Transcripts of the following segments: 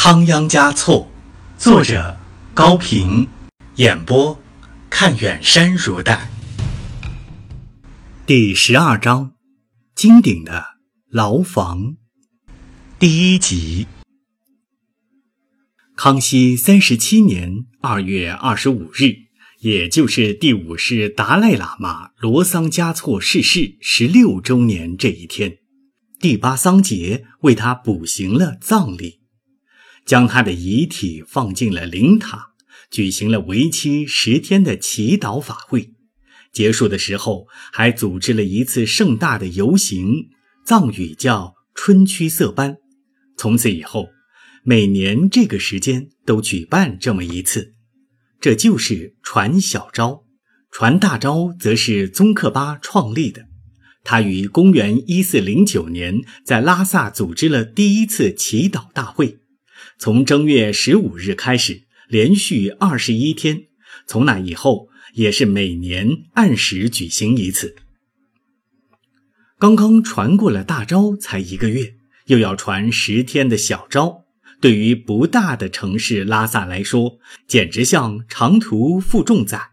仓央嘉措，作者高平，演播看远山如黛。第十二章，金顶的牢房，第一集。康熙三十七年二月二十五日，也就是第五世达赖喇嘛罗桑嘉措逝世十六周年这一天，第八桑杰为他补行了葬礼。将他的遗体放进了灵塔，举行了为期十天的祈祷法会。结束的时候，还组织了一次盛大的游行，藏语叫“春驱色班”。从此以后，每年这个时间都举办这么一次。这就是传小昭，传大昭则是宗喀巴创立的。他于公元一四零九年在拉萨组织了第一次祈祷大会。从正月十五日开始，连续二十一天。从那以后，也是每年按时举行一次。刚刚传过了大招，才一个月，又要传十天的小招，对于不大的城市拉萨来说，简直像长途负重载。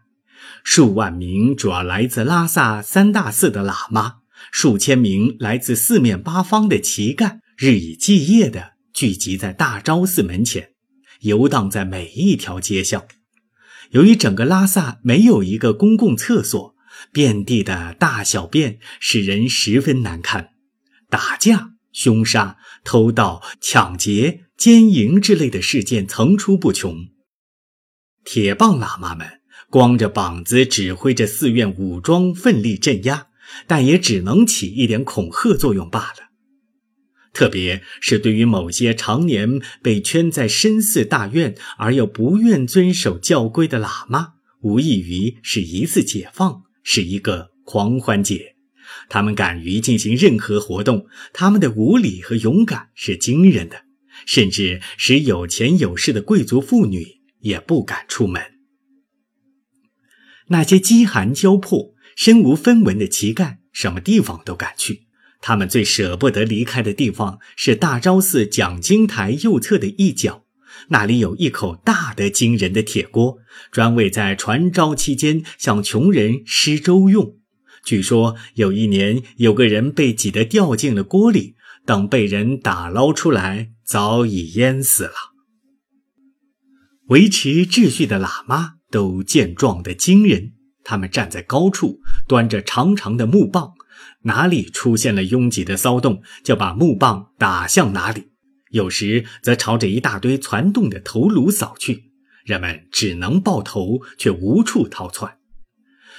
数万名主要来自拉萨三大寺的喇嘛，数千名来自四面八方的乞丐，日以继夜的。聚集在大昭寺门前，游荡在每一条街巷。由于整个拉萨没有一个公共厕所，遍地的大小便使人十分难堪。打架、凶杀、偷盗、抢劫、奸淫之类的事件层出不穷。铁棒喇嘛们光着膀子指挥着寺院武装奋力镇压，但也只能起一点恐吓作用罢了。特别是对于某些常年被圈在深寺大院而又不愿遵守教规的喇嘛，无异于是一次解放，是一个狂欢节。他们敢于进行任何活动，他们的无礼和勇敢是惊人的，甚至使有钱有势的贵族妇女也不敢出门。那些饥寒交迫、身无分文的乞丐，什么地方都敢去。他们最舍不得离开的地方是大昭寺讲经台右侧的一角，那里有一口大得惊人的铁锅，专为在传召期间向穷人施粥用。据说有一年，有个人被挤得掉进了锅里，等被人打捞出来，早已淹死了。维持秩序的喇嘛都健壮得惊人，他们站在高处，端着长长的木棒。哪里出现了拥挤的骚动，就把木棒打向哪里；有时则朝着一大堆攒动的头颅扫去，人们只能抱头，却无处逃窜。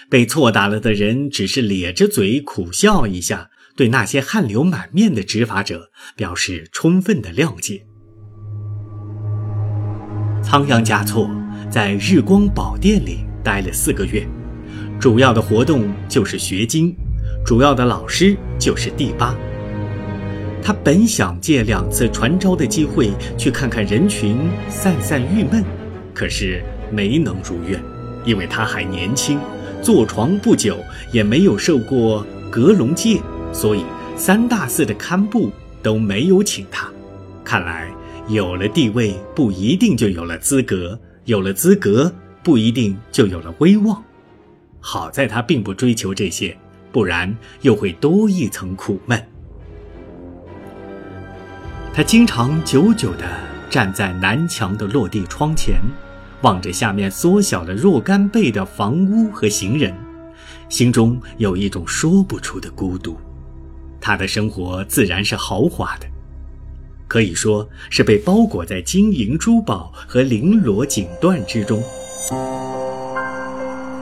被错打了的人只是咧着嘴苦笑一下，对那些汗流满面的执法者表示充分的谅解。仓央嘉措在日光宝殿里待了四个月，主要的活动就是学经。主要的老师就是第八。他本想借两次传召的机会去看看人群，散散郁闷，可是没能如愿，因为他还年轻，坐床不久，也没有受过阁龙戒，所以三大寺的堪布都没有请他。看来有了地位不一定就有了资格，有了资格不一定就有了威望。好在他并不追求这些。不然又会多一层苦闷。他经常久久地站在南墙的落地窗前，望着下面缩小了若干倍的房屋和行人，心中有一种说不出的孤独。他的生活自然是豪华的，可以说是被包裹在金银珠宝和绫罗锦缎之中。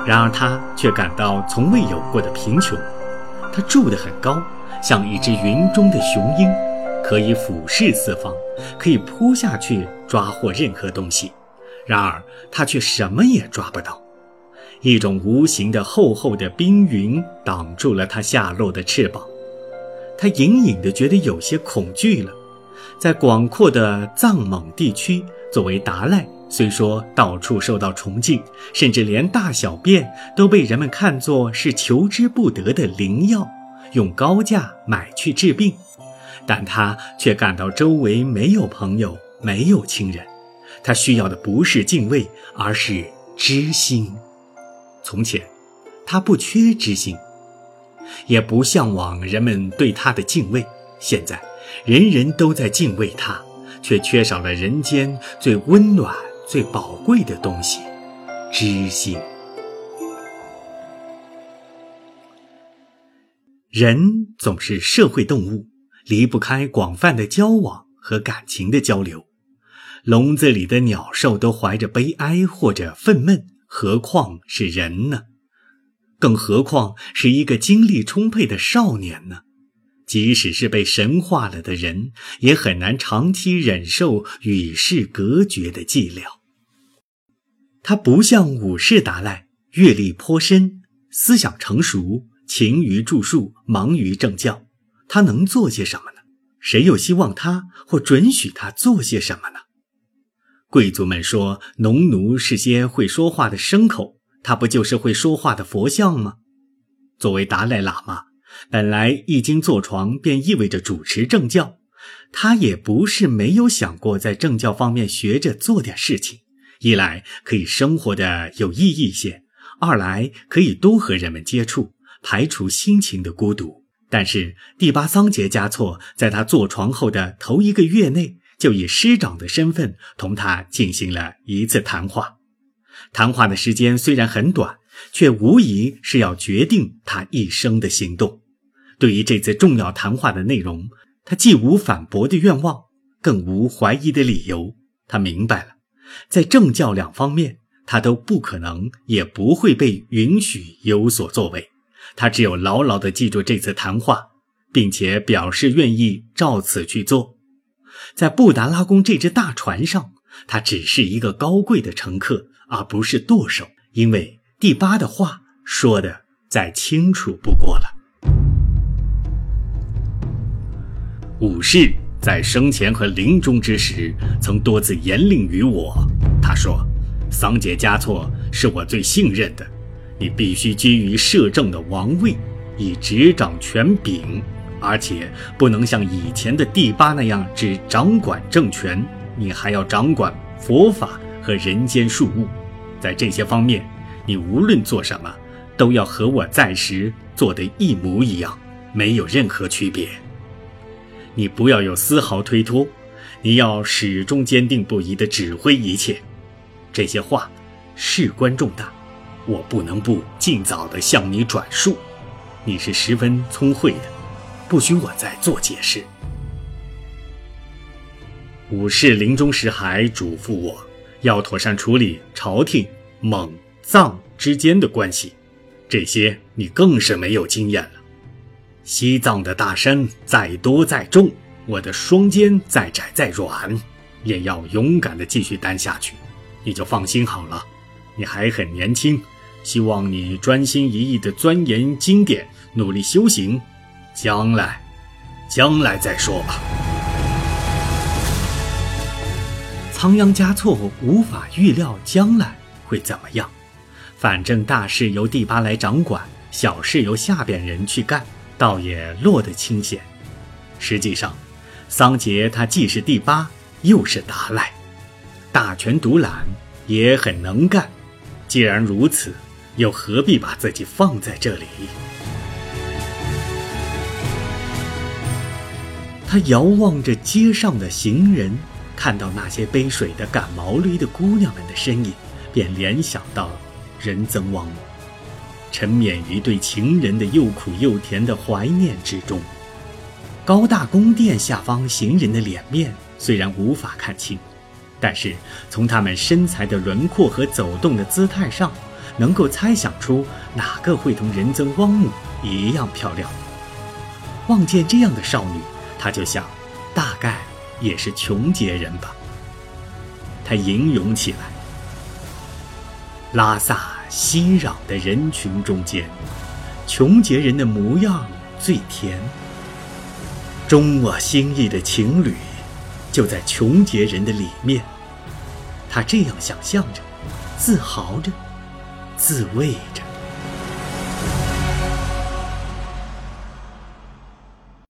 然而他却感到从未有过的贫穷。他住得很高，像一只云中的雄鹰，可以俯视四方，可以扑下去抓获任何东西。然而他却什么也抓不到，一种无形的厚厚的冰云挡住了他下落的翅膀。他隐隐地觉得有些恐惧了。在广阔的藏蒙地区，作为达赖。虽说到处受到崇敬，甚至连大小便都被人们看作是求之不得的灵药，用高价买去治病，但他却感到周围没有朋友，没有亲人，他需要的不是敬畏，而是知心。从前，他不缺知心，也不向往人们对他的敬畏。现在，人人都在敬畏他，却缺少了人间最温暖、最宝贵的东西——知心。人总是社会动物，离不开广泛的交往和感情的交流。笼子里的鸟兽都怀着悲哀或者愤懑，何况是人呢？更何况是一个精力充沛的少年呢？即使是被神化了的人，也很难长期忍受与世隔绝的寂寥。他不像武士达赖，阅历颇深，思想成熟，勤于著述，忙于政教。他能做些什么呢？谁又希望他或准许他做些什么呢？贵族们说，农奴是些会说话的牲口，他不就是会说话的佛像吗？作为达赖喇嘛。本来一经坐床便意味着主持政教，他也不是没有想过在政教方面学着做点事情。一来可以生活的有意义些，二来可以多和人们接触，排除心情的孤独。但是第八桑杰嘉措在他坐床后的头一个月内，就以师长的身份同他进行了一次谈话。谈话的时间虽然很短，却无疑是要决定他一生的行动。对于这次重要谈话的内容，他既无反驳的愿望，更无怀疑的理由。他明白了，在政教两方面，他都不可能，也不会被允许有所作为。他只有牢牢地记住这次谈话，并且表示愿意照此去做。在布达拉宫这只大船上，他只是一个高贵的乘客，而不是舵手。因为第八的话说的再清楚不过了。武士在生前和临终之时，曾多次严令于我。他说：“桑杰嘉措是我最信任的，你必须居于摄政的王位，以执掌权柄，而且不能像以前的第八那样只掌管政权，你还要掌管佛法和人间事务。在这些方面，你无论做什么，都要和我在时做的一模一样，没有任何区别。”你不要有丝毫推脱，你要始终坚定不移地指挥一切。这些话事关重大，我不能不尽早地向你转述。你是十分聪慧的，不需我再做解释。武士临终时还嘱咐我，要妥善处理朝廷蒙藏之间的关系，这些你更是没有经验。西藏的大山再多再重，我的双肩再窄再软，也要勇敢地继续担下去。你就放心好了，你还很年轻，希望你专心一意地钻研经典，努力修行。将来，将来再说吧。仓央嘉措无法预料将来会怎么样，反正大事由第八来掌管，小事由下边人去干。倒也落得清闲。实际上，桑杰他既是第八，又是达赖，大权独揽，也很能干。既然如此，又何必把自己放在这里？他遥望着街上的行人，看到那些背水的赶毛驴的姑娘们的身影，便联想到仁增旺姆。沉湎于对情人的又苦又甜的怀念之中。高大宫殿下方行人的脸面虽然无法看清，但是从他们身材的轮廓和走动的姿态上，能够猜想出哪个会同仁增汪姆一样漂亮。望见这样的少女，他就想，大概也是琼杰人吧。他吟咏起来：“拉萨。”熙攘的人群中间，穷杰人的模样最甜。中我心意的情侣，就在穷杰人的里面。他这样想象着，自豪着，自慰着。